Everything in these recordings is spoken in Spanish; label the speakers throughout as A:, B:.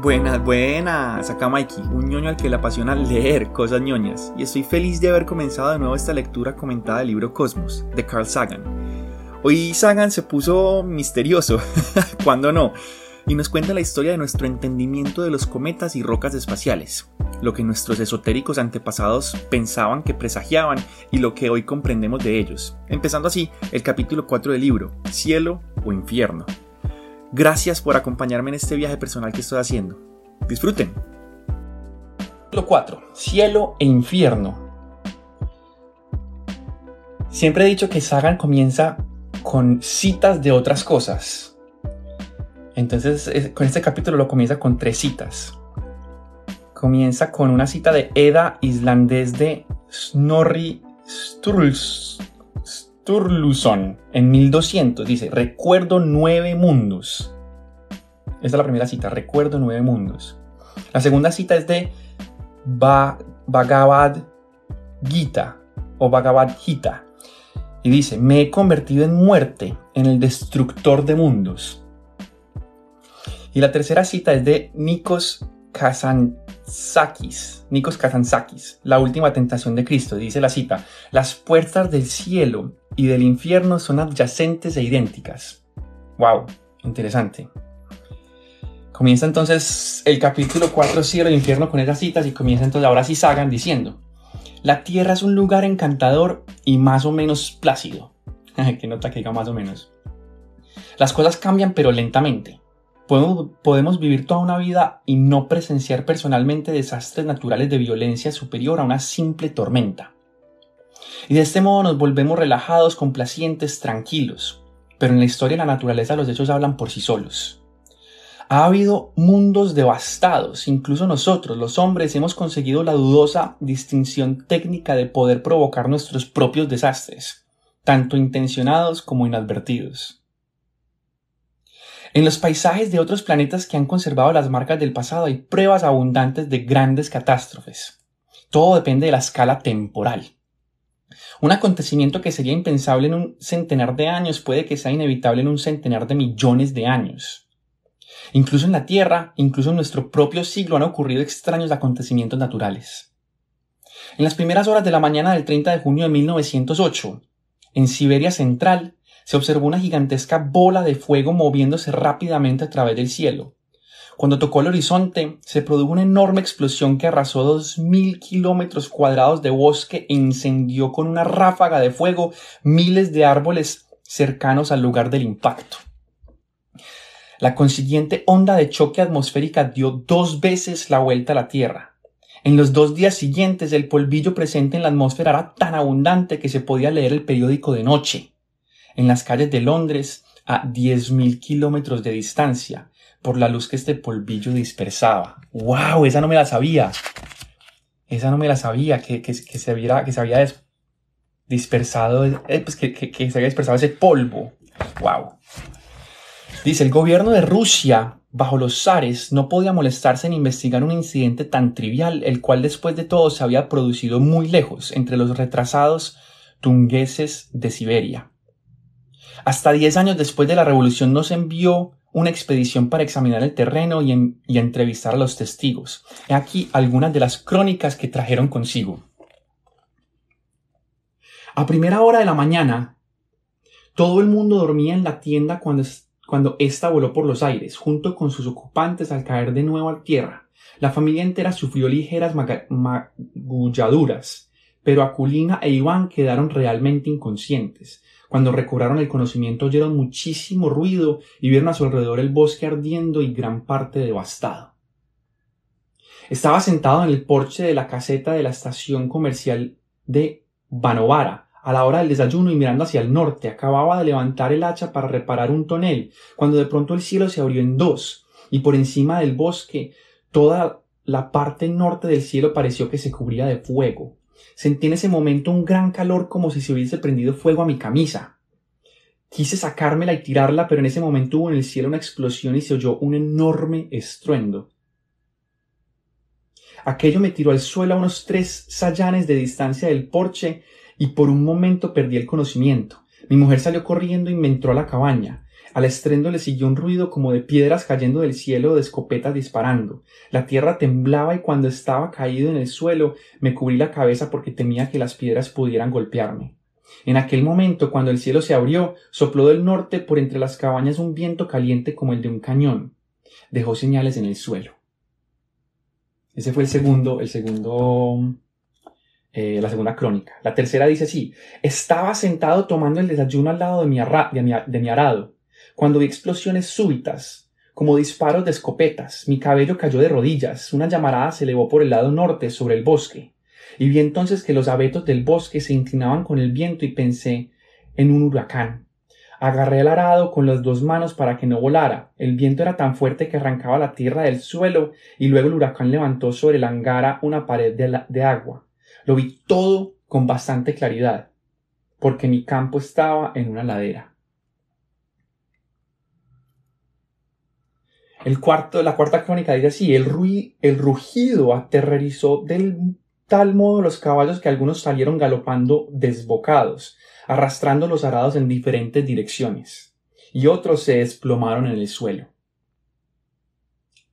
A: Buenas, buenas, acá Mikey, un ñoño al que le apasiona leer cosas ñoñas, y estoy feliz de haber comenzado de nuevo esta lectura comentada del libro Cosmos, de Carl Sagan. Hoy Sagan se puso misterioso, cuando no, y nos cuenta la historia de nuestro entendimiento de los cometas y rocas espaciales, lo que nuestros esotéricos antepasados pensaban que presagiaban y lo que hoy comprendemos de ellos, empezando así el capítulo 4 del libro, Cielo o Infierno. Gracias por acompañarme en este viaje personal que estoy haciendo. Disfruten.
B: Capítulo 4. Cielo e infierno. Siempre he dicho que Sagan comienza con citas de otras cosas. Entonces, con este capítulo lo comienza con tres citas. Comienza con una cita de Eda islandés de Snorri Sturluson En 1200 dice, recuerdo nueve mundos. Esta es la primera cita, recuerdo nueve mundos. La segunda cita es de Bhagavad Gita o Bhagavad Gita. Y dice, me he convertido en muerte, en el destructor de mundos. Y la tercera cita es de Nikos Kazantzakis, Nikos Kazantzakis, la última tentación de Cristo. Dice la cita, las puertas del cielo y del infierno son adyacentes e idénticas. ¡Wow! Interesante. Comienza entonces el capítulo 4, cielo e infierno con esas citas y comienza entonces ahora sí Sagan diciendo, la tierra es un lugar encantador y más o menos plácido. que nota que diga más o menos. Las cosas cambian pero lentamente. Podemos, vivir toda una vida y no presenciar personalmente desastres naturales de violencia superior a una simple tormenta. Y de este modo nos volvemos relajados, complacientes, tranquilos. Pero en la historia de la naturaleza los hechos hablan por sí solos. Ha habido mundos devastados, incluso nosotros, los hombres, hemos conseguido la dudosa distinción técnica de poder provocar nuestros propios desastres, tanto intencionados como inadvertidos. En los paisajes de otros planetas que han conservado las marcas del pasado hay pruebas abundantes de grandes catástrofes. Todo depende de la escala temporal. Un acontecimiento que sería impensable en un centenar de años puede que sea inevitable en un centenar de millones de años. Incluso en la Tierra, incluso en nuestro propio siglo han ocurrido extraños acontecimientos naturales. En las primeras horas de la mañana del 30 de junio de 1908, en Siberia Central, se observó una gigantesca bola de fuego moviéndose rápidamente a través del cielo. Cuando tocó el horizonte, se produjo una enorme explosión que arrasó dos mil kilómetros cuadrados de bosque e incendió con una ráfaga de fuego miles de árboles cercanos al lugar del impacto. La consiguiente onda de choque atmosférica dio dos veces la vuelta a la Tierra. En los dos días siguientes el polvillo presente en la atmósfera era tan abundante que se podía leer el periódico de noche. En las calles de Londres, a diez mil kilómetros de distancia, por la luz que este polvillo dispersaba. ¡Wow! Esa no me la sabía. Esa no me la sabía, que, que, se, viera, que se había dispersado, eh, pues que, que, se había dispersado ese polvo. ¡Wow! Dice, el gobierno de Rusia, bajo los zares, no podía molestarse en investigar un incidente tan trivial, el cual después de todo se había producido muy lejos, entre los retrasados tungueses de Siberia. Hasta diez años después de la revolución no se envió una expedición para examinar el terreno y, entrevistar a los testigos. He aquí algunas de las crónicas que trajeron consigo. A primera hora de la mañana, todo el mundo dormía en la tienda cuando, cuando ésta voló por los aires, junto con sus ocupantes al caer de nuevo a tierra. La familia entera sufrió ligeras magulladuras, pero Aculina e Iván quedaron realmente inconscientes. Cuando recobraron el conocimiento oyeron muchísimo ruido y vieron a su alrededor el bosque ardiendo y gran parte devastado. Estaba sentado en el porche de la caseta de la estación comercial de Banovara, a la hora del desayuno y mirando hacia el norte. Acababa de levantar el hacha para reparar un tonel, cuando de pronto el cielo se abrió en dos, y por encima del bosque toda la parte norte del cielo pareció que se cubría de fuego. Sentí en ese momento un gran calor como si se hubiese prendido fuego a mi camisa. Quise sacármela y tirarla, pero en ese momento hubo en el cielo una explosión y se oyó un enorme estruendo. Aquello me tiró al suelo a unos tres sayanes de distancia del porche y por un momento perdí el conocimiento. Mi mujer salió corriendo y me entró a la cabaña. Al estrendo le siguió un ruido como de piedras cayendo del cielo o de escopetas disparando. La tierra temblaba y cuando estaba caído en el suelo me cubrí la cabeza porque temía que las piedras pudieran golpearme. En aquel momento, cuando el cielo se abrió, sopló del norte por entre las cabañas un viento caliente como el de un cañón. Dejó señales en el suelo. Ese fue el segundo, el segundo, eh, la segunda crónica. La tercera dice así, estaba sentado tomando el desayuno al lado de mi, de mi arado, cuando vi explosiones súbitas, como disparos de escopetas, mi cabello cayó de rodillas, una llamarada se elevó por el lado norte sobre el bosque y vi entonces que los abetos del bosque se inclinaban con el viento y pensé en un huracán. Agarré el arado con las dos manos para que no volara. El viento era tan fuerte que arrancaba la tierra del suelo y luego el huracán levantó sobre la angara una pared de, de agua. Lo vi todo con bastante claridad, porque mi campo estaba en una ladera. El cuarto, la cuarta crónica dice así, el, el rugido aterrorizó del tal modo los caballos que algunos salieron galopando desbocados, arrastrando los arados en diferentes direcciones, y otros se desplomaron en el suelo.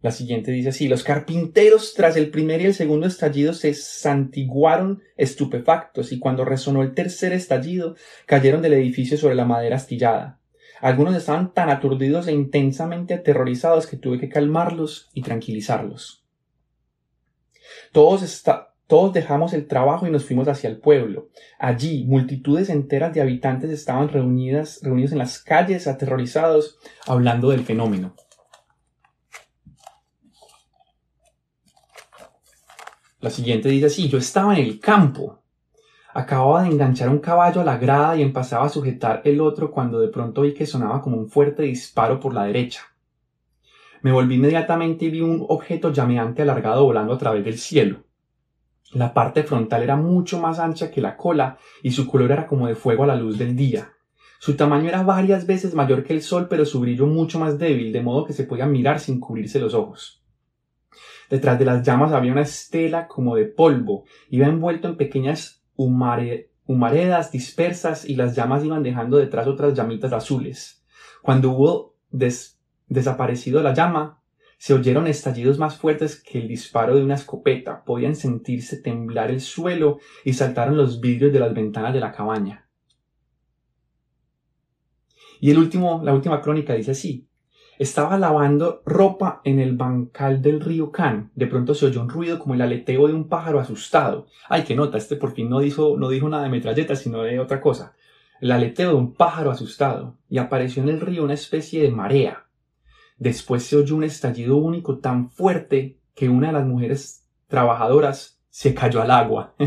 B: La siguiente dice así, los carpinteros tras el primer y el segundo estallido se santiguaron estupefactos y cuando resonó el tercer estallido cayeron del edificio sobre la madera astillada. Algunos estaban tan aturdidos e intensamente aterrorizados que tuve que calmarlos y tranquilizarlos. Todos, está, todos dejamos el trabajo y nos fuimos hacia el pueblo. Allí, multitudes enteras de habitantes estaban reunidas, reunidos en las calles, aterrorizados, hablando del fenómeno. La siguiente dice así, yo estaba en el campo. Acababa de enganchar un caballo a la grada y empezaba a sujetar el otro cuando de pronto vi que sonaba como un fuerte disparo por la derecha. Me volví inmediatamente y vi un objeto llameante alargado volando a través del cielo. La parte frontal era mucho más ancha que la cola y su color era como de fuego a la luz del día. Su tamaño era varias veces mayor que el sol, pero su brillo mucho más débil, de modo que se podía mirar sin cubrirse los ojos. Detrás de las llamas había una estela como de polvo, iba envuelto en pequeñas humaredas dispersas y las llamas iban dejando detrás otras llamitas azules. Cuando hubo desaparecido la llama, se oyeron estallidos más fuertes que el disparo de una escopeta, podían sentirse temblar el suelo y saltaron los vidrios de las ventanas de la cabaña. Y el último, la última crónica dice así. Estaba lavando ropa en el bancal del río Can. De pronto se oyó un ruido como el aleteo de un pájaro asustado. Ay, qué nota, este por fin no dijo, no dijo nada de metralleta, sino de otra cosa. El aleteo de un pájaro asustado. Y apareció en el río una especie de marea. Después se oyó un estallido único tan fuerte que una de las mujeres trabajadoras se cayó al agua.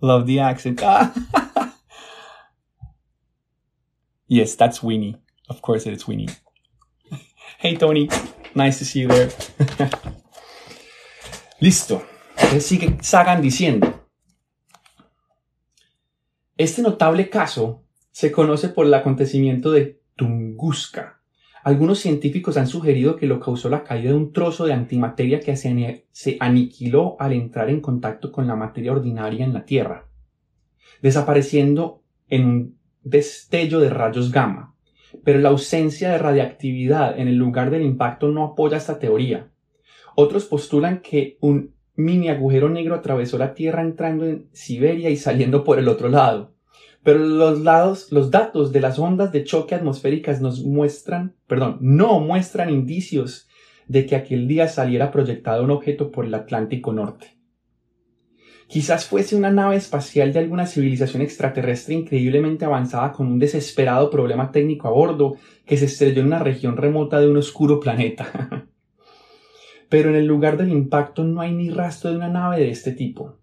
B: Love the accent. yes, that's Winnie. Of course it's Winnie. Hey Tony, nice to see you there. Listo. Entonces sigue Sagan diciendo. Este notable caso se conoce por el acontecimiento de Tunguska. Algunos científicos han sugerido que lo causó la caída de un trozo de antimateria que se aniquiló al entrar en contacto con la materia ordinaria en la Tierra, desapareciendo en un destello de rayos gamma. Pero la ausencia de radiactividad en el lugar del impacto no apoya esta teoría. Otros postulan que un mini agujero negro atravesó la Tierra entrando en Siberia y saliendo por el otro lado. Pero los datos de las ondas de choque atmosféricas nos muestran, perdón, no muestran indicios de que aquel día saliera proyectado un objeto por el Atlántico Norte. Quizás fuese una nave espacial de alguna civilización extraterrestre increíblemente avanzada con un desesperado problema técnico a bordo que se estrelló en una región remota de un oscuro planeta. Pero en el lugar del impacto no hay ni rastro de una nave de este tipo.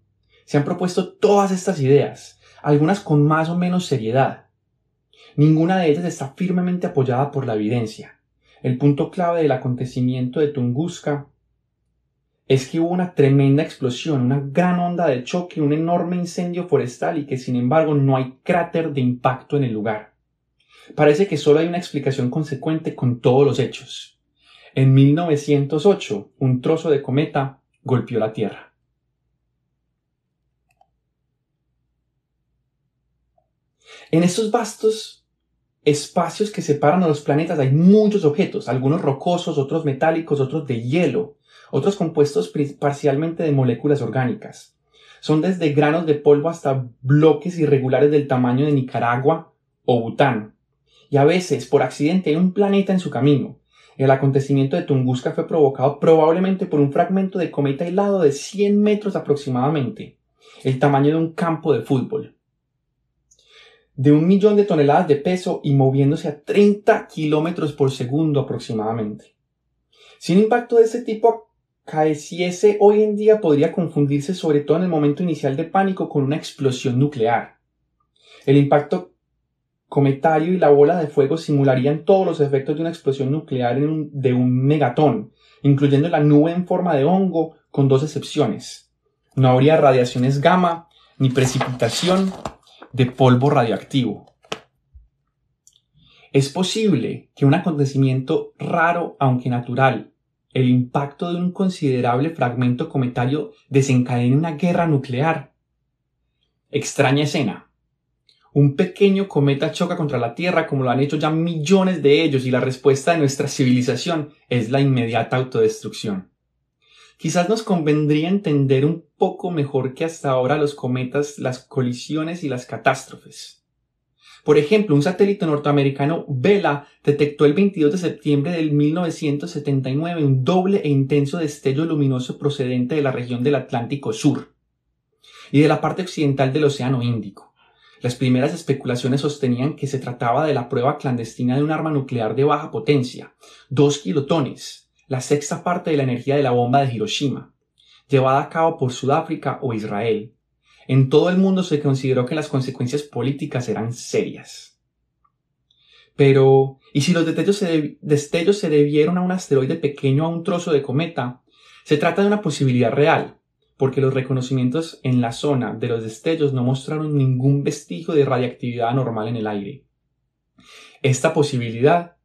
B: Se han propuesto todas estas ideas, algunas con más o menos seriedad. Ninguna de ellas está firmemente apoyada por la evidencia. El punto clave del acontecimiento de Tunguska es que hubo una tremenda explosión, una gran onda de choque, un enorme incendio forestal y que sin embargo no hay cráter de impacto en el lugar. Parece que solo hay una explicación consecuente con todos los hechos. En 1908, un trozo de cometa golpeó la Tierra. En estos vastos espacios que separan a los planetas hay muchos objetos, algunos rocosos, otros metálicos, otros de hielo, otros compuestos parcialmente de moléculas orgánicas. Son desde granos de polvo hasta bloques irregulares del tamaño de Nicaragua o Bután. Y a veces, por accidente, hay un planeta en su camino. El acontecimiento de Tunguska fue provocado probablemente por un fragmento de cometa helado de 100 metros aproximadamente, el tamaño de un campo de fútbol de un millón de toneladas de peso y moviéndose a 30 kilómetros por segundo aproximadamente. Si un impacto de este tipo caeciese hoy en día podría confundirse sobre todo en el momento inicial de pánico con una explosión nuclear. El impacto cometario y la bola de fuego simularían todos los efectos de una explosión nuclear de un megatón, incluyendo la nube en forma de hongo, con dos excepciones. No habría radiaciones gamma, ni precipitación, de polvo radioactivo. Es posible que un acontecimiento raro, aunque natural, el impacto de un considerable fragmento cometario desencadene una guerra nuclear. Extraña escena. Un pequeño cometa choca contra la Tierra como lo han hecho ya millones de ellos y la respuesta de nuestra civilización es la inmediata autodestrucción. Quizás nos convendría entender un poco mejor que hasta ahora los cometas, las colisiones y las catástrofes. Por ejemplo, un satélite norteamericano Vela detectó el 22 de septiembre del 1979 un doble e intenso destello luminoso procedente de la región del Atlántico Sur y de la parte occidental del Océano Índico. Las primeras especulaciones sostenían que se trataba de la prueba clandestina de un arma nuclear de baja potencia, dos kilotones, la sexta parte de la energía de la bomba de Hiroshima, llevada a cabo por Sudáfrica o Israel. En todo el mundo se consideró que las consecuencias políticas eran serias. Pero, ¿y si los destellos se, debieron a un asteroide pequeño a un trozo de cometa? Se trata de una posibilidad real, porque los reconocimientos en la zona de los destellos no mostraron ningún vestigio de radiactividad anormal en el aire. Esta posibilidad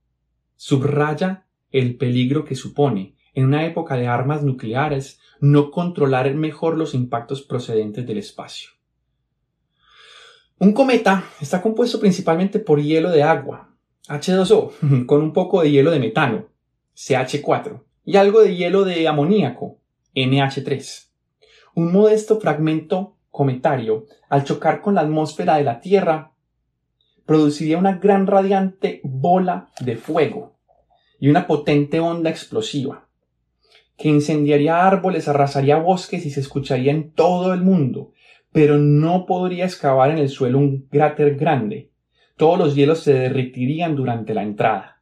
B: subraya el peligro que supone, en una época de armas nucleares, no controlar mejor los impactos procedentes del espacio. Un cometa está compuesto principalmente por hielo de agua, H2O, con un poco de hielo de metano, CH4, y algo de hielo de amoníaco, NH3. Un modesto fragmento cometario, al chocar con la atmósfera de la Tierra, produciría una gran radiante bola de fuego, y una potente onda explosiva, que incendiaría árboles, arrasaría bosques y se escucharía en todo el mundo, pero no podría excavar en el suelo un cráter grande. Todos los hielos se derretirían durante la entrada.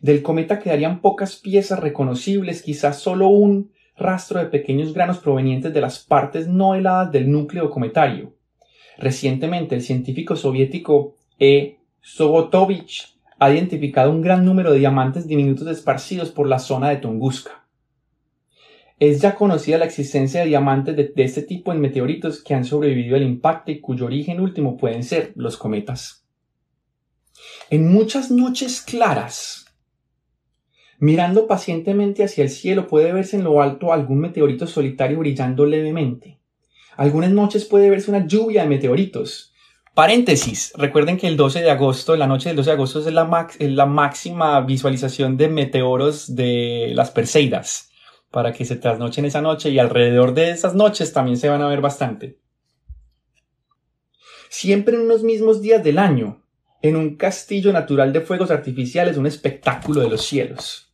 B: Del cometa quedarían pocas piezas reconocibles, quizás solo un rastro de pequeños granos provenientes de las partes no heladas del núcleo cometario. Recientemente el científico soviético E. Sobotovich ha identificado un gran número de diamantes diminutos esparcidos por la zona de Tunguska. Es ya conocida la existencia de diamantes de, este tipo en meteoritos que han sobrevivido al impacto y cuyo origen último pueden ser los cometas. En muchas noches claras, mirando pacientemente hacia el cielo, puede verse en lo alto algún meteorito solitario brillando levemente. Algunas noches puede verse una lluvia de meteoritos, Paréntesis, recuerden que el 12 de agosto, la noche del 12 de agosto es la, la máxima visualización de meteoros de las Perseidas, para que se trasnochen esa noche y alrededor de esas noches también se van a ver bastante. Siempre en unos mismos días del año, en un castillo natural de fuegos artificiales, un espectáculo de los cielos.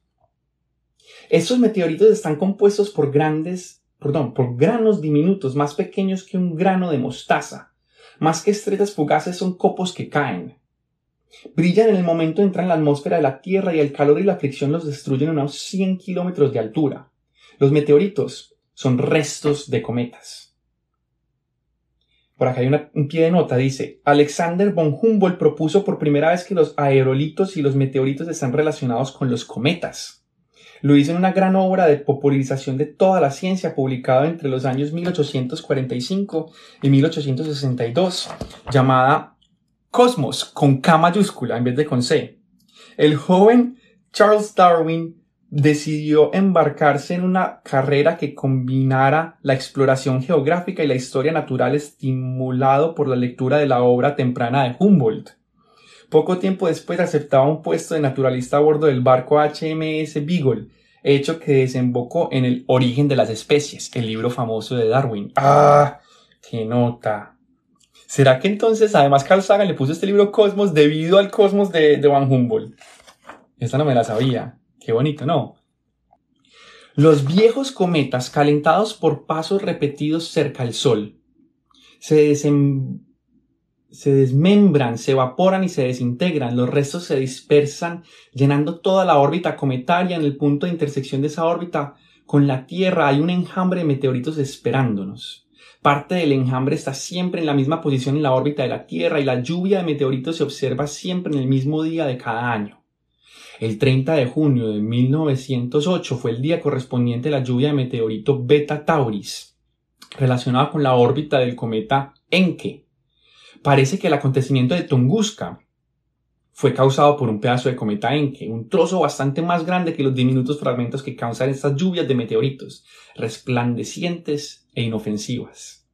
B: Estos meteoritos están compuestos por grandes, perdón, por granos diminutos más pequeños que un grano de mostaza más que estrellas fugaces son copos que caen. Brillan en el momento entran en la atmósfera de la Tierra y el calor y la fricción los destruyen a unos 100 kilómetros de altura. Los meteoritos son restos de cometas. Por acá hay un pie de nota, dice, Alexander von Humboldt propuso por primera vez que los aerolitos y los meteoritos están relacionados con los cometas. Lo hizo en una gran obra de popularización de toda la ciencia publicada entre los años 1845 y 1862, llamada Cosmos, con K mayúscula en vez de con C. El joven Charles Darwin decidió embarcarse en una carrera que combinara la exploración geográfica y la historia natural estimulado por la lectura de la obra temprana de Humboldt. Poco tiempo después aceptaba un puesto de naturalista a bordo del barco HMS Beagle, hecho que desembocó en El origen de las especies, el libro famoso de Darwin. ¡Ah! ¡Qué nota! ¿Será que entonces además Carl Sagan le puso este libro Cosmos debido al Cosmos de, de Van Humboldt? Esta no me la sabía. Qué bonito, ¿no? Los viejos cometas calentados por pasos repetidos cerca del Sol se se desmembran, se evaporan y se desintegran, los restos se dispersan, llenando toda la órbita cometaria. En el punto de intersección de esa órbita con la Tierra hay un enjambre de meteoritos esperándonos. Parte del enjambre está siempre en la misma posición en la órbita de la Tierra y la lluvia de meteoritos se observa siempre en el mismo día de cada año. El 30 de junio de 1908 fue el día correspondiente a la lluvia de meteorito Beta Tauris, relacionada con la órbita del cometa Encke parece que el acontecimiento de Tunguska fue causado por un pedazo de cometa Encke, un trozo bastante más grande que los diminutos fragmentos que causan estas lluvias de meteoritos, resplandecientes e inofensivas.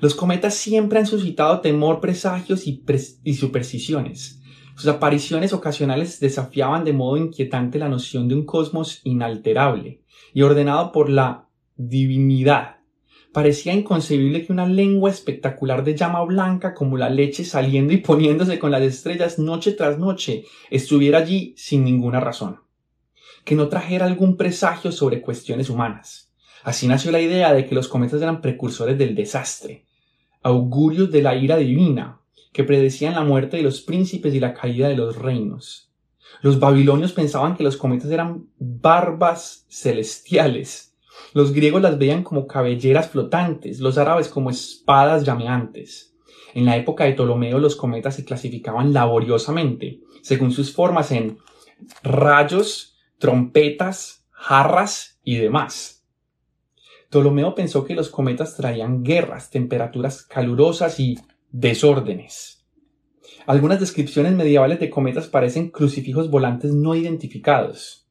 B: Los cometas siempre han suscitado temor, presagios y, y supersticiones. Sus apariciones ocasionales desafiaban de modo inquietante la noción de un cosmos inalterable y ordenado por la divinidad Parecía inconcebible que una lengua espectacular de llama blanca como la leche saliendo y poniéndose con las estrellas noche tras noche estuviera allí sin ninguna razón. Que no trajera algún presagio sobre cuestiones humanas. Así nació la idea de que los cometas eran precursores del desastre, augurios de la ira divina, que predecían la muerte de los príncipes y la caída de los reinos. Los babilonios pensaban que los cometas eran barbas celestiales, los griegos las veían como cabelleras flotantes, los árabes como espadas llameantes. En la época de Ptolomeo los cometas se clasificaban laboriosamente, según sus formas en rayos, trompetas, jarras y demás. Ptolomeo pensó que los cometas traían guerras, temperaturas calurosas y desórdenes. Algunas descripciones medievales de cometas parecen crucifijos volantes no identificados.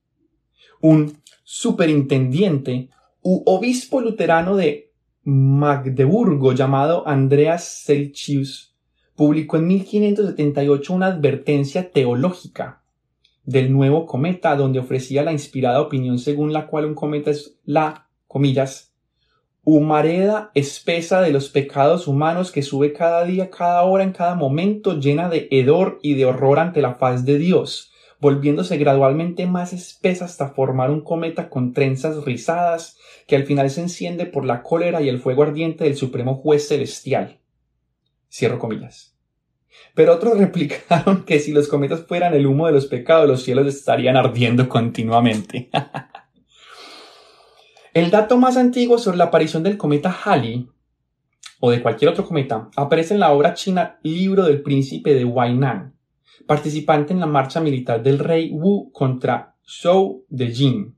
B: Un superintendiente u obispo luterano de Magdeburgo llamado Andreas Celsius publicó en 1578 una advertencia teológica del nuevo cometa donde ofrecía la inspirada opinión según la cual un cometa es la, comillas, humareda espesa de los pecados humanos que sube cada día, cada hora, en cada momento, llena de hedor y de horror ante la faz de Dios volviéndose gradualmente más espesa hasta formar un cometa con trenzas rizadas que al final se enciende por la cólera y el fuego ardiente del supremo juez celestial. Cierro comillas. Pero otros replicaron que si los cometas fueran el humo de los pecados, los cielos estarían ardiendo continuamente. el dato más antiguo sobre la aparición del cometa Halley o de cualquier otro cometa aparece en la obra china Libro del Príncipe de Wainan, participante en la marcha militar del rey Wu contra Zhou de Jin.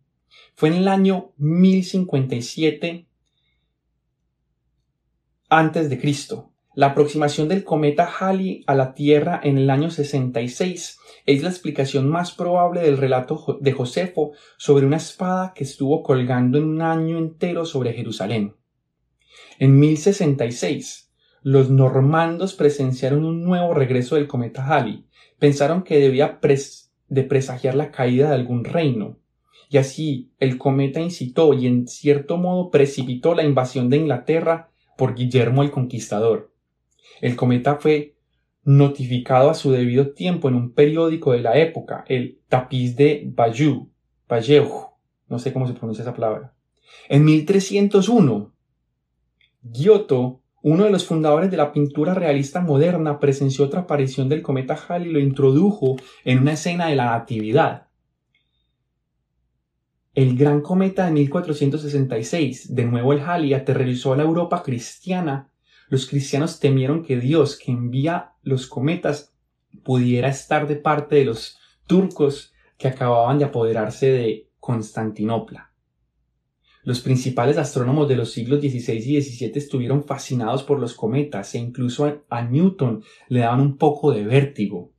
B: Fue en el año 1057 antes de Cristo. La aproximación del cometa Halley a la Tierra en el año 66 es la explicación más probable del relato de Josefo sobre una espada que estuvo colgando en un año entero sobre Jerusalén. En 1066, los normandos presenciaron un nuevo regreso del cometa Halley, pensaron que debía de presagiar la caída de algún reino. Y así el cometa incitó y en cierto modo precipitó la invasión de Inglaterra por Guillermo el Conquistador. El cometa fue notificado a su debido tiempo en un periódico de la época, el Tapiz de Bayeux, Bayeux, no sé cómo se pronuncia esa palabra. En 1301, Giotto uno de los fundadores de la pintura realista moderna presenció otra aparición del cometa Halley y lo introdujo en una escena de la Natividad. El gran cometa de 1466, de nuevo el Halley, aterrorizó a la Europa cristiana. Los cristianos temieron que Dios, que envía los cometas, pudiera estar de parte de los turcos que acababan de apoderarse de Constantinopla. Los principales astrónomos de los siglos XVI y XVII estuvieron fascinados por los cometas e incluso a Newton le daban un poco de vértigo.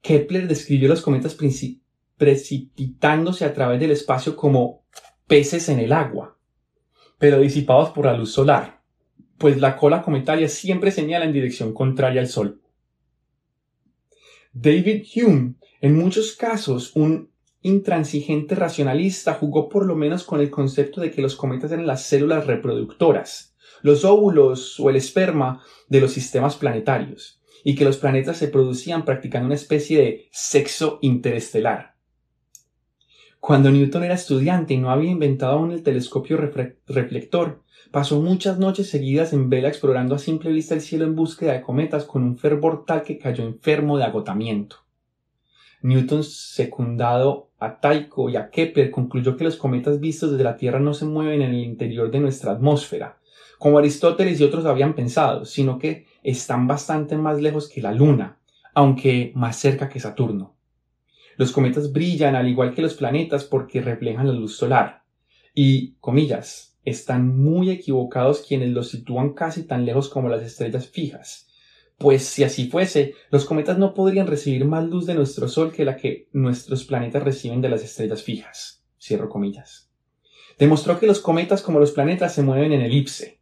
B: Kepler describió los cometas precipitándose a través del espacio como peces en el agua, pero disipados por la luz solar, pues la cola cometaria siempre señala en dirección contraria al Sol. David Hume, en muchos casos un intransigente racionalista, jugó por lo menos con el concepto de que los cometas eran las células reproductoras, los óvulos o el esperma de los sistemas planetarios, y que los planetas se producían practicando una especie de sexo interestelar. Cuando Newton era estudiante y no había inventado aún el telescopio reflector, pasó muchas noches seguidas en vela explorando a simple vista el cielo en búsqueda de cometas con un fervor tal que cayó enfermo de agotamiento. Newton, secundado a Tycho y a Kepler, concluyó que los cometas vistos desde la Tierra no se mueven en el interior de nuestra atmósfera, como Aristóteles y otros habían pensado, sino que están bastante más lejos que la Luna, aunque más cerca que Saturno. Los cometas brillan al igual que los planetas porque reflejan la luz solar. Y, comillas, están muy equivocados quienes los sitúan casi tan lejos como las estrellas fijas, pues si así fuese, los cometas no podrían recibir más luz de nuestro Sol que la que nuestros planetas reciben de las estrellas fijas. Cierro comillas. Demostró que los cometas como los planetas se mueven en elipse.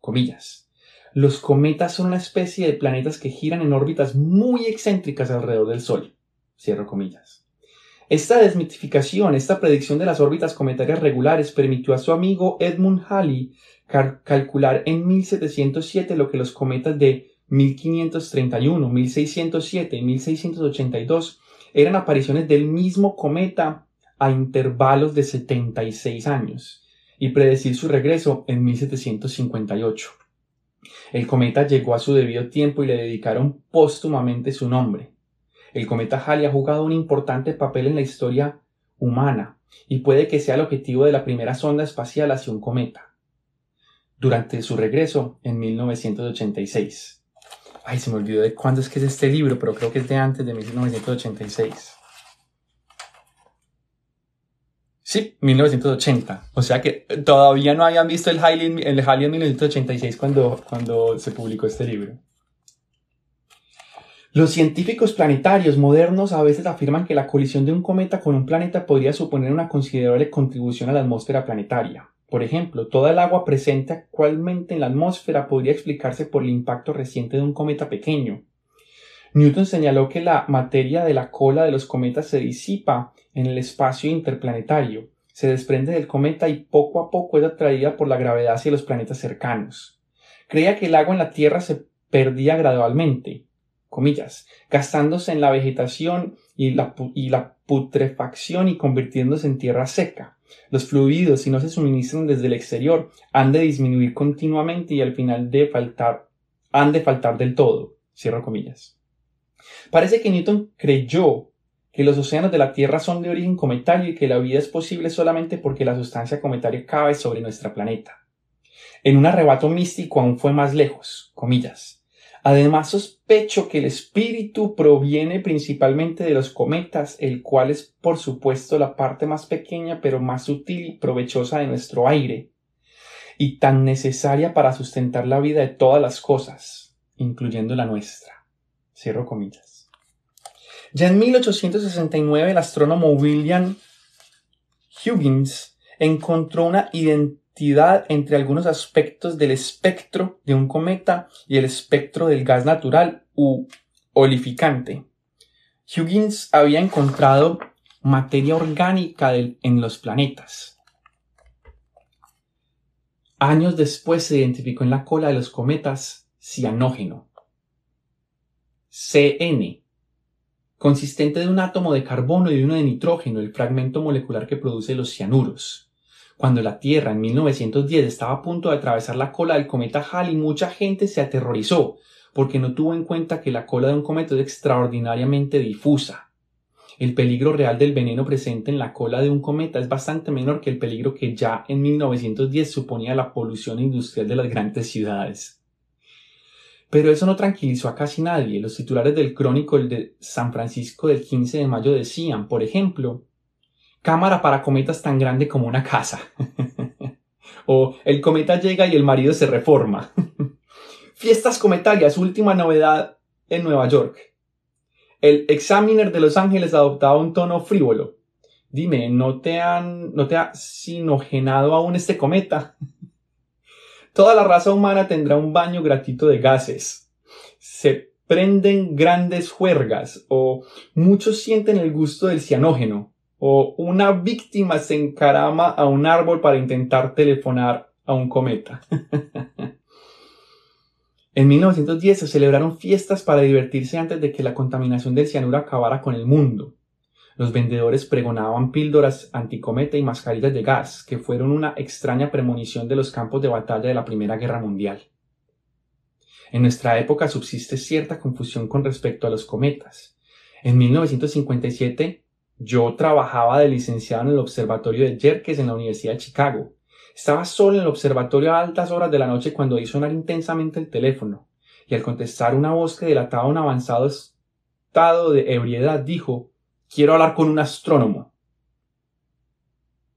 B: Comillas. Los cometas son una especie de planetas que giran en órbitas muy excéntricas alrededor del Sol. Cierro comillas. Esta desmitificación, esta predicción de las órbitas cometarias regulares permitió a su amigo Edmund Halley calcular en 1707 lo que los cometas de 1531, 1607 y 1682 eran apariciones del mismo cometa a intervalos de 76 años y predecir su regreso en 1758. El cometa llegó a su debido tiempo y le dedicaron póstumamente su nombre. El cometa Halley ha jugado un importante papel en la historia humana y puede que sea el objetivo de la primera sonda espacial hacia un cometa. Durante su regreso en 1986. Ay, se me olvidó de cuándo es que es este libro, pero creo que es de antes de 1986. Sí, 1980. O sea que todavía no habían visto el Halley, en 1986 cuando, cuando se publicó este libro. Los científicos planetarios modernos a veces afirman que la colisión de un cometa con un planeta podría suponer una considerable contribución a la atmósfera planetaria. Por ejemplo, toda el agua presente actualmente en la atmósfera podría explicarse por el impacto reciente de un cometa pequeño. Newton señaló que la materia de la cola de los cometas se disipa en el espacio interplanetario, se desprende del cometa y poco a poco es atraída por la gravedad hacia los planetas cercanos. Creía que el agua en la Tierra se perdía gradualmente, comillas, gastándose en la vegetación y la, y la putrefacción y convirtiéndose en tierra seca. Los fluidos, si no se suministran desde el exterior, han de disminuir continuamente y al final de faltar, han de faltar del todo. Cierro comillas. Parece que Newton creyó que los océanos de la Tierra son de origen cometario y que la vida es posible solamente porque la sustancia cometaria cabe sobre nuestro planeta. En un arrebato místico aún fue más lejos, comillas. Además sospecho que el espíritu proviene principalmente de los cometas, el cual es por supuesto la parte más pequeña pero más sutil y provechosa de nuestro aire, y tan necesaria para sustentar la vida de todas las cosas, incluyendo la nuestra. Cierro comillas. Ya en 1869 el astrónomo William Huggins encontró una identidad entre algunos aspectos del espectro de un cometa y el espectro del gas natural u olificante. Huggins había encontrado materia orgánica en los planetas. Años después se identificó en la cola de los cometas cianógeno. CN, consistente de un átomo de carbono y de uno de nitrógeno, el fragmento molecular que produce los cianuros. Cuando la Tierra en 1910 estaba a punto de atravesar la cola del cometa Halley, mucha gente se aterrorizó porque no tuvo en cuenta que la cola de un cometa es extraordinariamente difusa. El peligro real del veneno presente en la cola de un cometa es bastante menor que el peligro que ya en 1910 suponía la polución industrial de las grandes ciudades. Pero eso no tranquilizó a casi nadie. Los titulares del crónico de San Francisco del 15 de mayo decían, por ejemplo, cámara para cometas tan grande como una casa. o el cometa llega y el marido se reforma. Fiestas cometarias, última novedad en Nueva York. El Examiner de Los Ángeles adoptaba un tono frívolo. Dime, ¿no te han, no te ha sinogenado aún este cometa? Toda la raza humana tendrá un baño gratuito de gases. Se prenden grandes juergas o muchos sienten el gusto del cianógeno o una víctima se encarama a un árbol para intentar telefonar a un cometa. en 1910 se celebraron fiestas para divertirse antes de que la contaminación del cianuro acabara con el mundo. Los vendedores pregonaban píldoras anticometa y mascarillas de gas, que fueron una extraña premonición de los campos de batalla de la Primera Guerra Mundial. En nuestra época subsiste cierta confusión con respecto a los cometas. En 1957 yo trabajaba de licenciado en el observatorio de Yerkes en la Universidad de Chicago. Estaba solo en el observatorio a altas horas de la noche cuando oí sonar intensamente el teléfono, y al contestar una voz que delataba un avanzado estado de ebriedad dijo Quiero hablar con un astrónomo.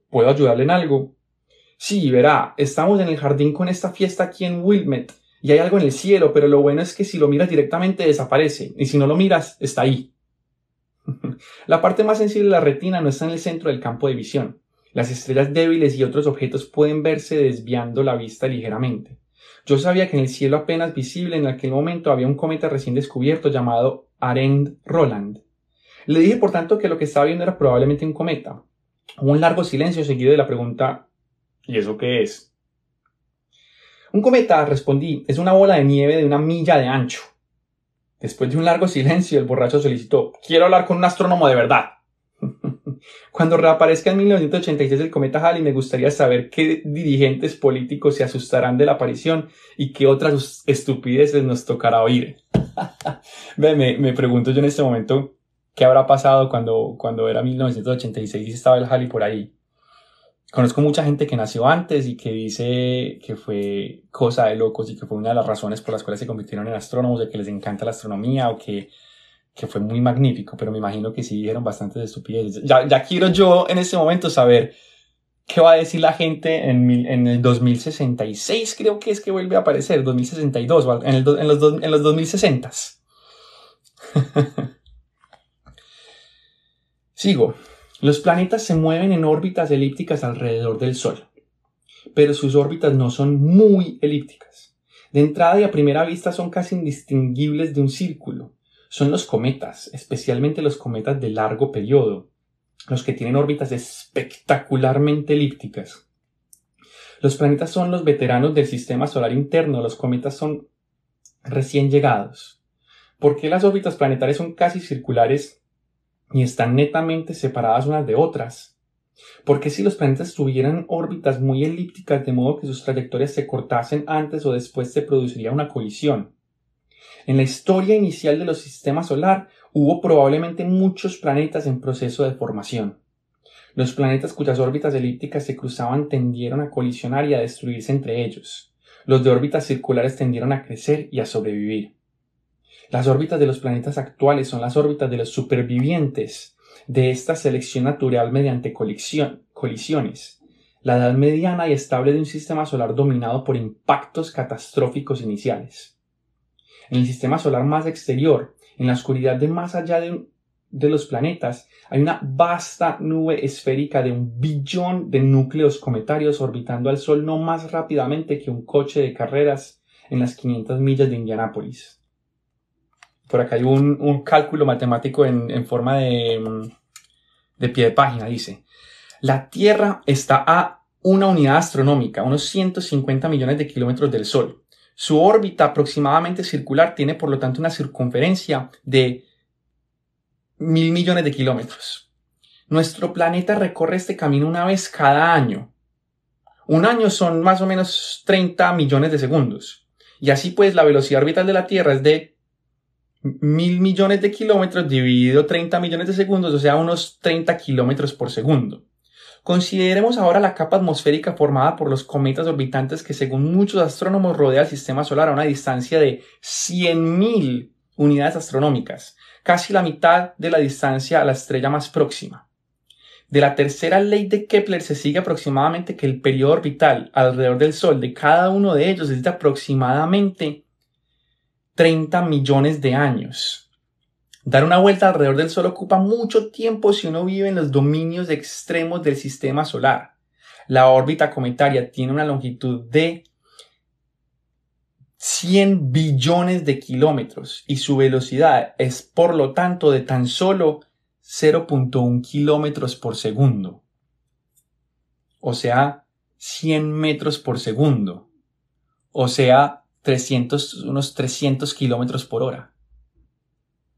B: ¿Puedo ayudarle en algo? Sí, verá, estamos en el jardín con esta fiesta aquí en Wilmette y hay algo en el cielo, pero lo bueno es que si lo miras directamente desaparece y si no lo miras está ahí. La parte más sensible de la retina no está en el centro del campo de visión. Las estrellas débiles y otros objetos pueden verse desviando la vista ligeramente. Yo sabía que en el cielo apenas visible en aquel momento había un cometa recién descubierto llamado Arend Roland. Le dije, por tanto, que lo que estaba viendo era probablemente un cometa. Hubo un largo silencio seguido de la pregunta ¿Y eso qué es? Un cometa, respondí, es una bola de nieve de una milla de ancho. Después de un largo silencio, el borracho solicitó Quiero hablar con un astrónomo de verdad. Cuando reaparezca en 1986 el cometa Halley, me gustaría saber qué dirigentes políticos se asustarán de la aparición y qué otras estupideces nos tocará oír. me, me pregunto yo en este momento qué habrá pasado cuando, cuando era 1986 y estaba el Halley por ahí. Conozco mucha gente que nació antes y que dice que fue cosa de locos y que fue una de las razones por las cuales se convirtieron en astrónomos, de que les encanta la astronomía o que, que fue muy magnífico, pero me imagino que sí dijeron bastantes estupideces. Ya, quiero yo en este momento saber qué va a decir la gente en, en el 2066, creo que es que vuelve a aparecer, 2062, en, el, en, los, en los 2060. Sigo. Los planetas se mueven en órbitas elípticas alrededor del Sol, pero sus órbitas no son muy elípticas. De entrada y a primera vista son casi indistinguibles de un círculo. Son los cometas, especialmente los cometas de largo periodo, los que tienen órbitas espectacularmente elípticas. Los planetas son los veteranos del sistema solar interno, los cometas son recién llegados. ¿Por qué las órbitas planetarias son casi circulares y están netamente separadas unas de otras. Porque si los planetas tuvieran órbitas muy elípticas de modo que sus trayectorias se cortasen antes o después se produciría una colisión? En la historia inicial de los sistemas solar hubo probablemente muchos planetas en proceso de formación. Los planetas cuyas órbitas elípticas se cruzaban tendieron a colisionar y a destruirse entre ellos. Los de órbitas circulares tendieron a crecer y a sobrevivir. Las órbitas de los planetas actuales son las órbitas de los supervivientes de esta selección natural mediante colisiones. La edad mediana y estable de un sistema solar dominado por impactos catastróficos iniciales. En el sistema solar más exterior, en la oscuridad de más allá de, los planetas, hay una vasta nube esférica de un billón de núcleos cometarios orbitando al Sol no más rápidamente que un coche de carreras en las 500 millas de Indianápolis. Por acá hay un, cálculo matemático en, forma de, mm, de pie de página. Dice, la Tierra está a una unidad astronómica, unos 150 millones de kilómetros del Sol. Su órbita aproximadamente circular tiene por lo tanto una circunferencia de mil millones de kilómetros. Nuestro planeta recorre este camino una vez cada año. Un año son más o menos 30 millones de segundos. Y así pues la velocidad orbital de la Tierra es de mil millones de kilómetros dividido 30 millones de segundos, o sea, unos 30 kilómetros por segundo. Consideremos ahora la capa atmosférica formada por los cometas orbitantes que según muchos astrónomos rodea el sistema solar a una distancia de 100.000 unidades astronómicas, casi la mitad de la distancia a la estrella más próxima. De la tercera ley de Kepler se sigue aproximadamente que el periodo orbital alrededor del Sol de cada uno de ellos es de aproximadamente 30 millones de años. Dar una vuelta alrededor del Sol ocupa mucho tiempo si uno vive en los dominios extremos del sistema solar. La órbita cometaria tiene una longitud de 100 billones de kilómetros y su velocidad es por lo tanto de tan solo 0.1 kilómetros por segundo. O sea, 100 metros por segundo. O sea, 300, unos 300 kilómetros por hora.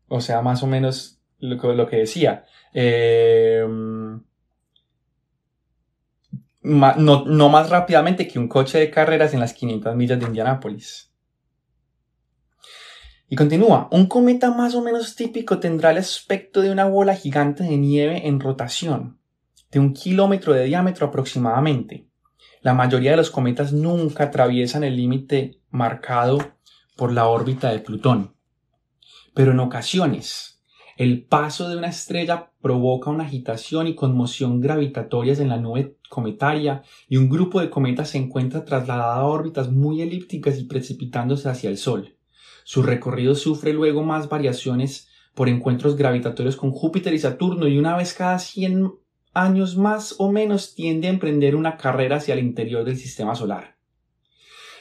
B: O sea, más o menos lo, que decía. Em, no, no, más rápidamente que un coche de carreras en las 500 millas de Indianápolis. Y continúa, un cometa más o menos típico tendrá el aspecto de una bola gigante de nieve en rotación, de un kilómetro de diámetro aproximadamente. La mayoría de los cometas nunca atraviesan el límite marcado por la órbita de Plutón. Pero en ocasiones, el paso de una estrella provoca una agitación y conmoción gravitatorias en la nube cometaria y un grupo de cometas se encuentra trasladado a órbitas muy elípticas y precipitándose hacia el Sol. Su recorrido sufre luego más variaciones por encuentros gravitatorios con Júpiter y Saturno y una vez cada 100 años más o menos tiende a emprender una carrera hacia el interior del sistema solar.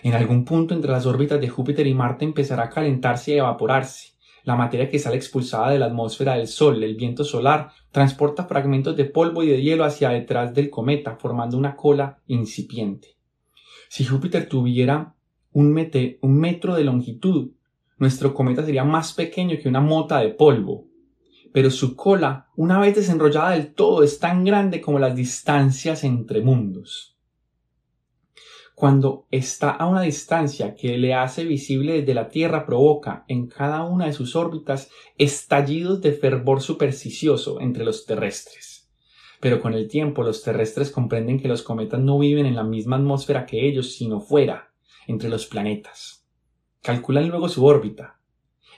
B: En algún punto entre las órbitas de Júpiter y Marte empezará a calentarse y evaporarse la materia que sale expulsada de la atmósfera del Sol, el viento solar, transporta fragmentos de polvo y de hielo hacia detrás del cometa, formando una cola incipiente. Si Júpiter tuviera un, un metro de longitud, nuestro cometa sería más pequeño que una mota de polvo. Pero su cola, una vez desenrollada del todo, es tan grande como las distancias entre mundos cuando está a una distancia que le hace visible desde la Tierra provoca en cada una de sus órbitas estallidos de fervor supersticioso entre los terrestres. Pero con el tiempo los terrestres comprenden que los cometas no viven en la misma atmósfera que ellos, sino fuera, entre los planetas. Calculan luego su órbita.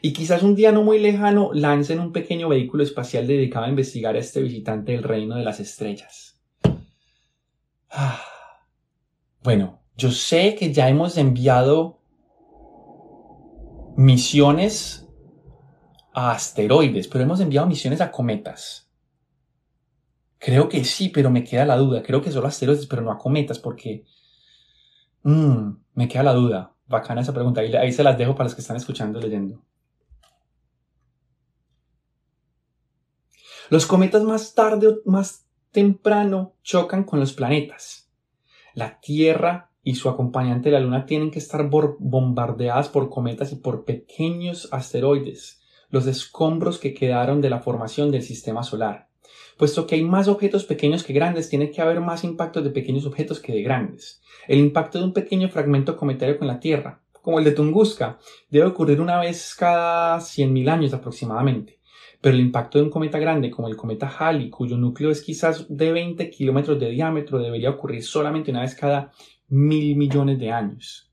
B: Y quizás un día no muy lejano lancen un pequeño vehículo espacial dedicado a investigar a este visitante del reino de las estrellas. Bueno, yo sé que ya hemos enviado misiones a asteroides, pero hemos enviado misiones a cometas. Creo que sí, pero me queda la duda. Creo que solo asteroides, pero no a cometas, porque... Mmm, me queda la duda. Bacana esa pregunta. Ahí, ahí se las dejo para los que están escuchando leyendo. Los cometas más tarde o más temprano chocan con los planetas. La Tierra y su acompañante la Luna tienen que estar bombardeadas por cometas y por pequeños asteroides, los escombros que quedaron de la formación del sistema solar. Puesto que hay más objetos pequeños que grandes, tiene que haber más impactos de pequeños objetos que de grandes. El impacto de un pequeño fragmento cometario con la Tierra, como el de Tunguska, debe ocurrir una vez cada 100.000 años aproximadamente. Pero el impacto de un cometa grande como el cometa Halley, cuyo núcleo es quizás de 20 kilómetros de diámetro, debería ocurrir solamente una vez cada mil millones de años.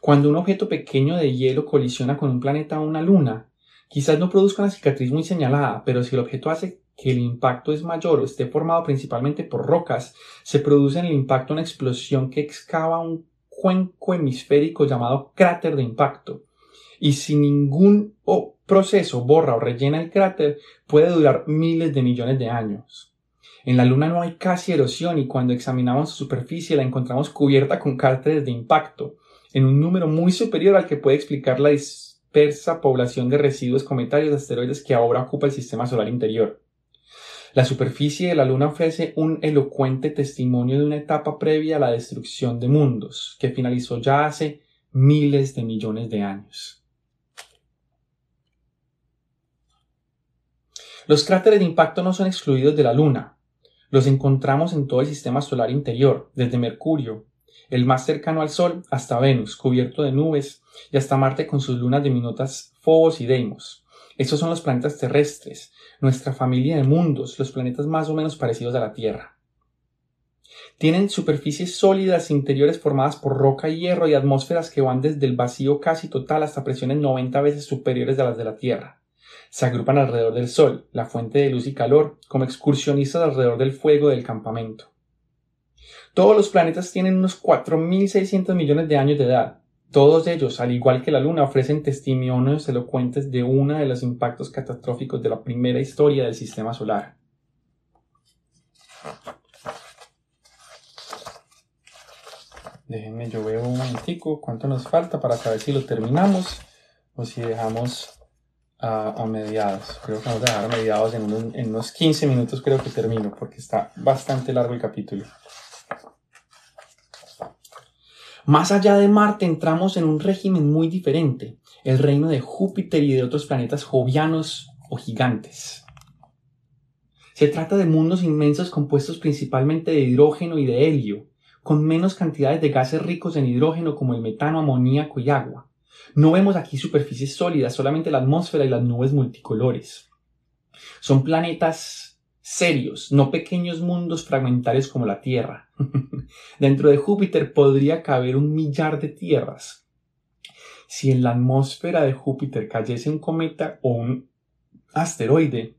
B: Cuando un objeto pequeño de hielo colisiona con un planeta o una luna, quizás no produzca una cicatriz muy señalada, pero si el objeto hace que el impacto es mayor o esté formado principalmente por rocas, se produce en el impacto una explosión que excava un cuenco hemisférico llamado cráter de impacto. Y si ningún proceso borra o rellena el cráter, puede durar miles de millones de años. En la Luna no hay casi erosión y cuando examinamos su superficie la encontramos cubierta con cráteres de impacto, en un número muy superior al que puede explicar la dispersa población de residuos cometarios de asteroides que ahora ocupa el sistema solar interior. La superficie de la Luna ofrece un elocuente testimonio de una etapa previa a la destrucción de mundos, que finalizó ya hace miles de millones de años. Los cráteres de impacto no son excluidos de la Luna, los encontramos en todo el sistema solar interior, desde Mercurio, el más cercano al Sol, hasta Venus, cubierto de nubes, y hasta Marte con sus lunas diminutas Phobos y Deimos. Estos son los planetas terrestres, nuestra familia de mundos, los planetas más o menos parecidos a la Tierra. Tienen superficies sólidas interiores formadas por roca y hierro y atmósferas que van desde el vacío casi total hasta presiones 90 veces superiores a las de la Tierra se agrupan alrededor del Sol, la fuente de luz y calor, como excursionistas alrededor del fuego del campamento. Todos los planetas tienen unos 4.600 millones de años de edad. Todos ellos, al igual que la Luna, ofrecen testimonios elocuentes de uno de los impactos catastróficos de la primera historia del sistema solar. Déjenme, yo veo un momentico cuánto nos falta para saber si lo terminamos o si dejamos a, mediados. Creo que vamos a dejar mediados en unos, en unos 15 minutos creo que termino porque está bastante largo el capítulo. Más allá de Marte entramos en un régimen muy diferente, el reino de Júpiter y de otros planetas jovianos o gigantes. Se trata de mundos inmensos compuestos principalmente de hidrógeno y de helio, con menos cantidades de gases ricos en hidrógeno como el metano, amoníaco y agua. No vemos aquí superficies sólidas, solamente la atmósfera y las nubes multicolores. Son planetas serios, no pequeños mundos fragmentarios como la Tierra. Dentro de Júpiter podría caber un millar de tierras. Si en la atmósfera de Júpiter cayese un cometa o un asteroide,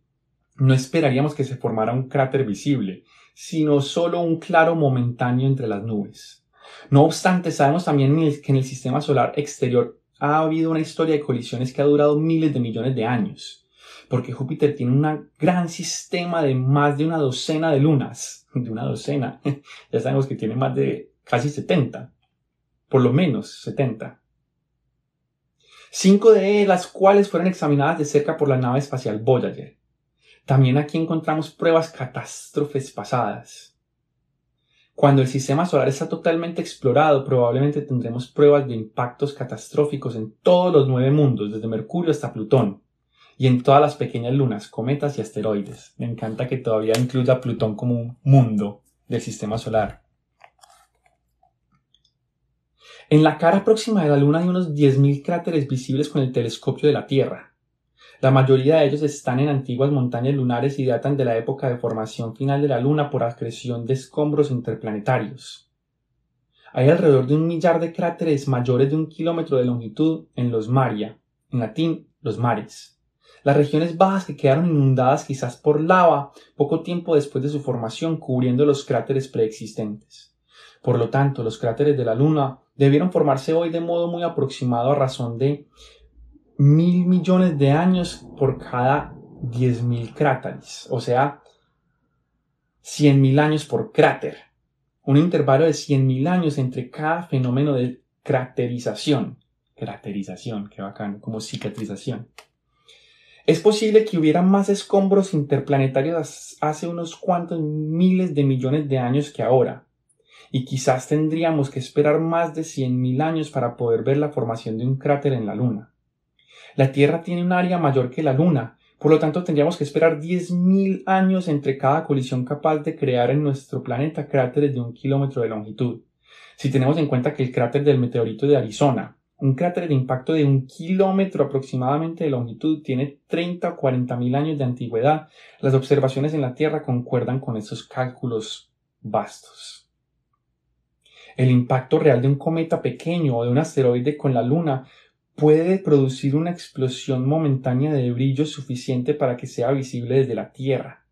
B: no esperaríamos que se formara un cráter visible, sino solo un claro momentáneo entre las nubes. No obstante, sabemos también que en el sistema solar exterior ha habido una historia de colisiones que ha durado miles de millones de años, porque Júpiter tiene un gran sistema de más de una docena de lunas, de una docena, ya sabemos que tiene más de casi 70, por lo menos 70. Cinco de las cuales fueron examinadas de cerca por la nave espacial Voyager. También aquí encontramos pruebas catástrofes pasadas. Cuando el sistema solar está totalmente explorado, probablemente tendremos pruebas de impactos catastróficos en todos los nueve mundos, desde Mercurio hasta Plutón, y en todas las pequeñas lunas, cometas y asteroides. Me encanta que todavía incluya a Plutón como un mundo del sistema solar. En la cara próxima de la Luna hay unos 10.000 cráteres visibles con el telescopio de la Tierra. La mayoría de ellos están en antiguas montañas lunares y datan de la época de formación final de la Luna por acreción de escombros interplanetarios. Hay alrededor de un millar de cráteres mayores de un kilómetro de longitud en los Maria, en latín los mares. Las regiones bajas que quedaron inundadas quizás por lava poco tiempo después de su formación cubriendo los cráteres preexistentes. Por lo tanto, los cráteres de la Luna debieron formarse hoy de modo muy aproximado a razón de mil millones de años por cada diez mil cráteres, o sea, cien mil años por cráter. Un intervalo de cien mil años entre cada fenómeno de craterización. Craterización, qué bacano, como cicatrización. Es posible que hubiera más escombros interplanetarios hace unos cuantos miles de millones de años que ahora, y quizás tendríamos que esperar más de cien mil años para poder ver la formación de un cráter en la Luna. La Tierra tiene un área mayor que la Luna, por lo tanto tendríamos que esperar 10.000 años entre cada colisión capaz de crear en nuestro planeta cráteres de un kilómetro de longitud. Si tenemos en cuenta que el cráter del meteorito de Arizona, un cráter de impacto de un kilómetro aproximadamente de longitud, tiene 30 o 40 mil años de antigüedad, las observaciones en la Tierra concuerdan con esos cálculos vastos. El impacto real de un cometa pequeño o de un asteroide con la Luna puede producir una explosión momentánea de brillo suficiente para que sea visible desde la Tierra.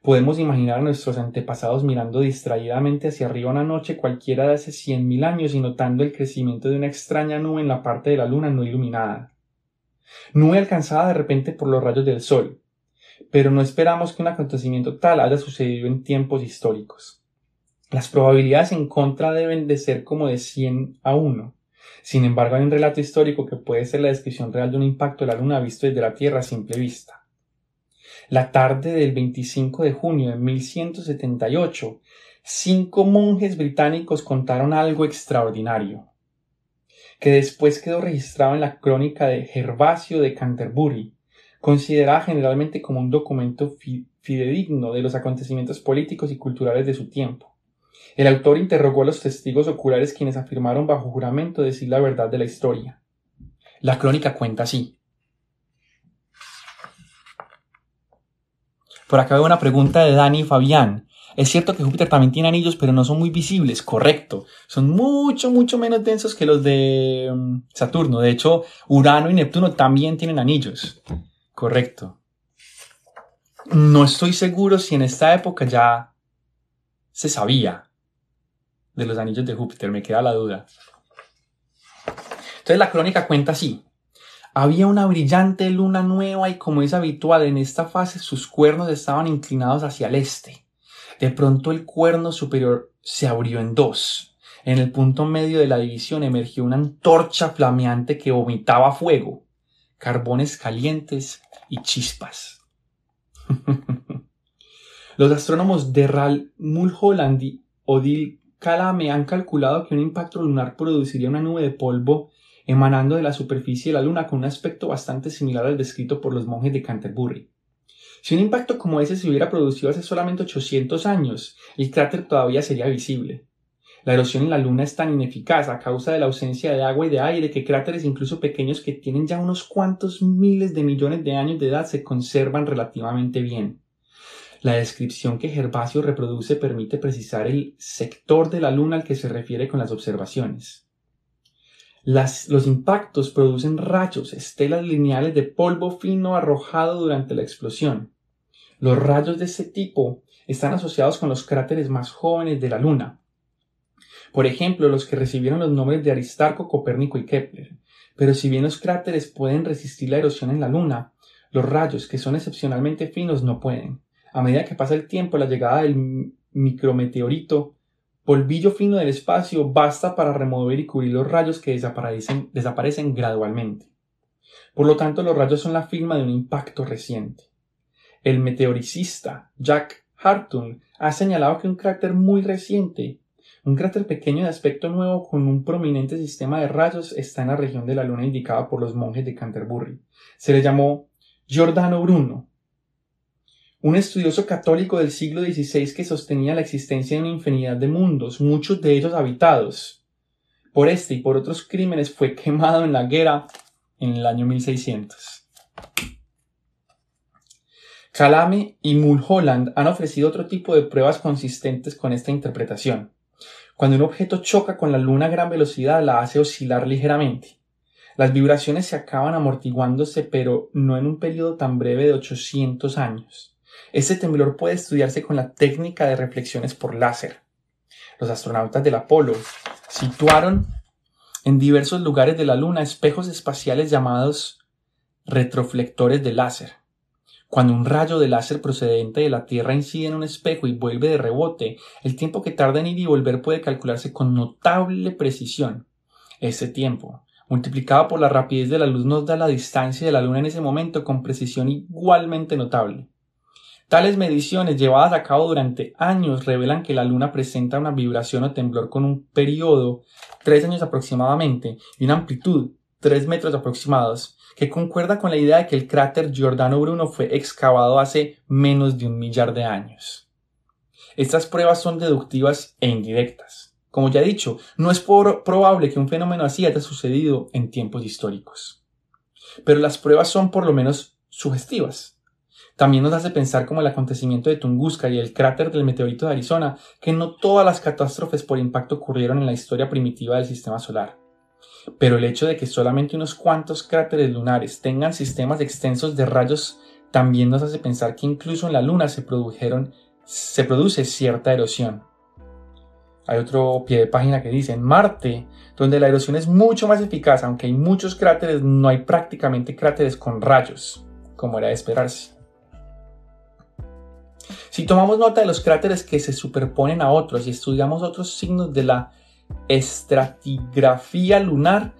B: Podemos imaginar a nuestros antepasados mirando distraídamente hacia arriba una noche cualquiera de hace cien mil años y notando el crecimiento de una extraña nube en la parte de la luna no iluminada. Nube alcanzada de repente por los rayos del sol. Pero no esperamos que un acontecimiento tal haya sucedido en tiempos históricos. Las probabilidades en contra deben de ser como de 100 a 1. Sin embargo, hay un relato histórico que puede ser la descripción real de un impacto de la Luna visto desde la Tierra a simple vista. La tarde del 25 de junio de 1178, cinco monjes británicos contaron algo extraordinario, que después quedó registrado en la crónica de Gervasio de Canterbury, considerada generalmente como un documento fidedigno de los acontecimientos políticos y culturales de su tiempo. El autor interrogó a los testigos oculares quienes afirmaron bajo juramento decir la verdad de la historia. La crónica cuenta así. Por acá veo una pregunta de Dani Fabián. Es cierto que Júpiter también tiene anillos, pero no son muy visibles. Correcto. Son mucho, mucho menos densos que los de mm, Saturno. De hecho, Urano y Neptuno también tienen anillos. Correcto. No estoy seguro si en esta época ya se sabía de los anillos de Júpiter, me queda la duda. Entonces la crónica cuenta así. Había una brillante luna nueva y como es habitual en esta fase sus cuernos estaban inclinados hacia el este. De pronto el cuerno superior se abrió en dos. En el punto medio de la división emergió una antorcha flameante que vomitaba fuego, carbones calientes y chispas. Los astrónomos de Ral Mulholland y Odile Calame han calculado que un impacto lunar produciría una nube de polvo emanando de la superficie de la Luna con un aspecto bastante similar al descrito por los monjes de Canterbury. Si un impacto como ese se hubiera producido hace solamente 800 años, el cráter todavía sería visible. La erosión en la Luna es tan ineficaz a causa de la ausencia de agua y de aire que cráteres incluso pequeños que tienen ya unos cuantos miles de millones de años de edad se conservan relativamente bien. La descripción que Gervasio reproduce permite precisar el sector de la Luna al que se refiere con las observaciones los impactos producen rayos, estelas lineales de polvo fino arrojado durante la explosión. Los rayos de ese tipo están asociados con los cráteres más jóvenes de la Luna. Por ejemplo, los que recibieron los nombres de Aristarco, Copérnico y Kepler. Pero si bien los cráteres pueden resistir la erosión en la Luna, los rayos, que son excepcionalmente finos, no pueden. A medida que pasa el tiempo, la llegada del micrometeorito polvillo fino del espacio basta para remover y cubrir los rayos que desaparecen, desaparecen gradualmente. Por lo tanto, los rayos son la firma de un impacto reciente. El meteoricista Jack Hartung ha señalado que un cráter muy reciente, un cráter pequeño de aspecto nuevo con un prominente sistema de rayos, está en la región de la Luna indicada por los monjes de Canterbury. Se le llamó Giordano Bruno un estudioso católico del siglo XVI que sostenía la existencia de una infinidad de mundos, muchos de ellos habitados. Por este y por otros crímenes fue quemado en la guerra en el año 1600. Calame y Mulholland han ofrecido otro tipo de pruebas consistentes con esta interpretación. Cuando un objeto choca con la luna a gran velocidad la hace oscilar ligeramente. Las vibraciones se acaban amortiguándose pero no en un periodo tan breve de 800 años. Este temblor puede estudiarse con la técnica de reflexiones por láser. Los astronautas del Apolo situaron en diversos lugares de la Luna espejos espaciales llamados retroflectores de láser. Cuando un rayo de láser procedente de la Tierra incide en un espejo y vuelve de rebote, el tiempo que tarda en ir y volver puede calcularse con notable precisión. Este tiempo, multiplicado por la rapidez de la luz, nos da la distancia de la Luna en ese momento con precisión igualmente notable. Tales mediciones llevadas a cabo durante años revelan que la Luna presenta una vibración o temblor con un periodo, tres años aproximadamente, y una amplitud, tres metros aproximados, que concuerda con la idea de que el cráter Giordano Bruno fue excavado hace menos de un millar de años. Estas pruebas son deductivas e indirectas. Como ya he dicho, no es probable que un fenómeno así haya sucedido en tiempos históricos. Pero las pruebas son por lo menos sugestivas. También nos hace pensar como el acontecimiento de Tunguska y el cráter del meteorito de Arizona, que no todas las catástrofes por impacto ocurrieron en la historia primitiva del sistema solar. Pero el hecho de que solamente unos cuantos cráteres lunares tengan sistemas extensos de rayos también nos hace pensar que incluso en la Luna se produjeron se produce cierta erosión. Hay otro pie de página que dice, en Marte, donde la erosión es mucho más eficaz, aunque hay muchos cráteres, no hay prácticamente cráteres con rayos, como era de esperarse. Si tomamos nota de los cráteres que se superponen a otros y estudiamos otros signos de la estratigrafía lunar,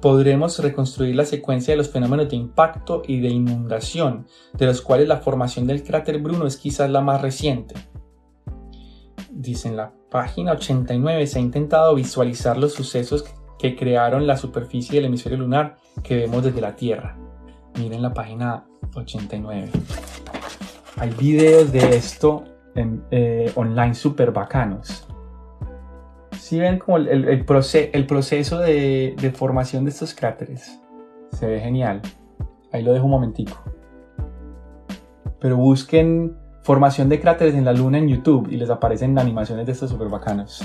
B: podremos reconstruir la secuencia de los fenómenos de impacto y de inundación, de los cuales la formación del cráter Bruno es quizás la más reciente. Dice en la página 89 se ha intentado visualizar los sucesos que crearon la superficie del hemisferio lunar que vemos desde la Tierra. Miren la página 89 hay videos de esto en, eh, online súper bacanos. Si ven como el, el, proceso de, formación de estos cráteres, se ve genial. Ahí lo dejo un momentico. Pero busquen formación de cráteres en la luna en YouTube y les aparecen animaciones de estos súper bacanos.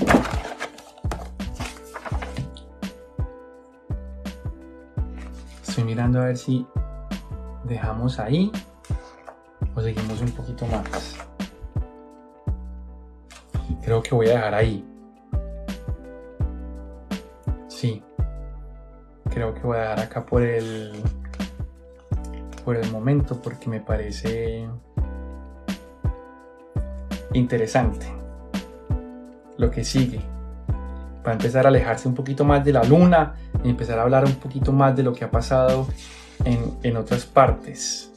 B: Estoy mirando a ver si dejamos ahí o seguimos un poquito más. Creo que voy a dejar ahí. Sí, creo que voy a dar acá por el por el momento porque me parece interesante lo que sigue para empezar a alejarse un poquito más de la luna y empezar a hablar un poquito más de lo que ha pasado en, en otras partes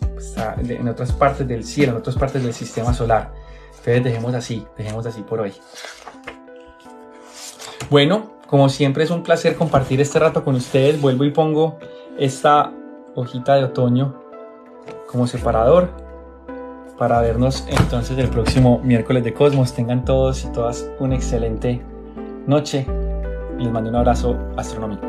B: en otras partes del cielo en otras partes del sistema solar entonces dejemos así dejemos así por hoy bueno como siempre es un placer compartir este rato con ustedes. Vuelvo y pongo esta hojita de otoño como separador para vernos entonces el próximo miércoles de Cosmos. Tengan todos y todas una excelente noche. Les mando un abrazo astronómico.